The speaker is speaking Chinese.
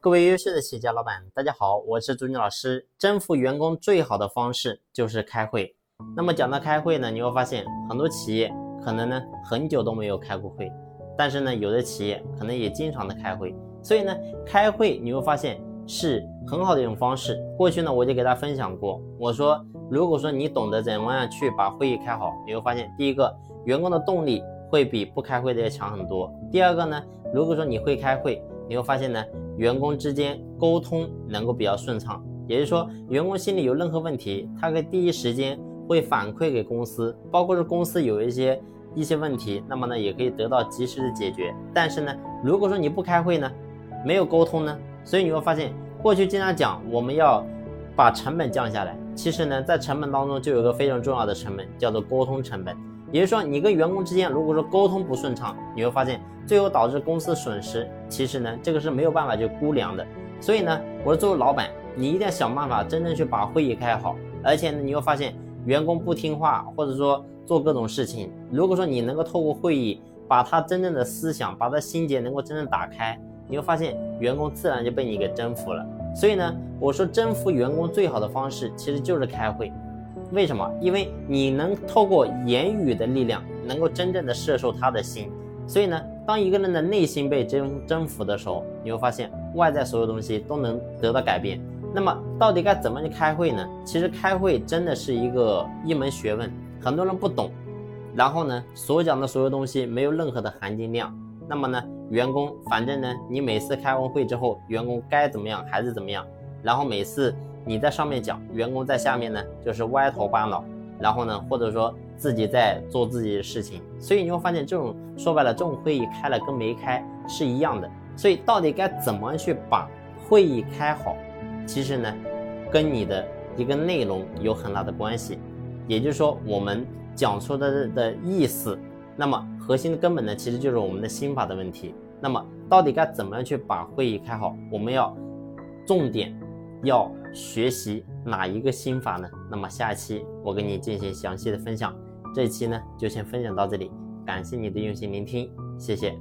各位优秀的企业家老板，大家好，我是朱军老师。征服员工最好的方式就是开会。那么讲到开会呢，你会发现很多企业可能呢很久都没有开过会，但是呢有的企业可能也经常的开会。所以呢开会你会发现是很好的一种方式。过去呢我就给大家分享过，我说如果说你懂得怎么样去把会议开好，你会发现第一个员工的动力。会比不开会的要强很多。第二个呢，如果说你会开会，你会发现呢，员工之间沟通能够比较顺畅。也就是说，员工心里有任何问题，他可以第一时间会反馈给公司，包括是公司有一些一些问题，那么呢也可以得到及时的解决。但是呢，如果说你不开会呢，没有沟通呢，所以你会发现，过去经常讲我们要把成本降下来，其实呢，在成本当中就有个非常重要的成本，叫做沟通成本。也就是说，你跟员工之间如果说沟通不顺畅，你会发现最后导致公司损失。其实呢，这个是没有办法去估量的。所以呢，我说作为老板，你一定要想办法真正去把会议开好。而且呢，你会发现员工不听话，或者说做各种事情，如果说你能够透过会议把他真正的思想、把他心结能够真正打开，你会发现员工自然就被你给征服了。所以呢，我说征服员工最好的方式其实就是开会。为什么？因为你能透过言语的力量，能够真正的摄受他的心。所以呢，当一个人的内心被征征服的时候，你会发现外在所有东西都能得到改变。那么，到底该怎么去开会呢？其实开会真的是一个一门学问，很多人不懂。然后呢，所讲的所有东西没有任何的含金量。那么呢，员工反正呢，你每次开完会之后，员工该怎么样还是怎么样。然后每次。你在上面讲，员工在下面呢，就是歪头巴脑，然后呢，或者说自己在做自己的事情，所以你会发现这种说白了，这种会议开了跟没开是一样的。所以到底该怎么去把会议开好，其实呢，跟你的一个内容有很大的关系。也就是说，我们讲出的的意思，那么核心的根本呢，其实就是我们的心法的问题。那么到底该怎么样去把会议开好？我们要重点。要学习哪一个心法呢？那么下一期我给你进行详细的分享。这一期呢就先分享到这里，感谢你的用心聆听，谢谢。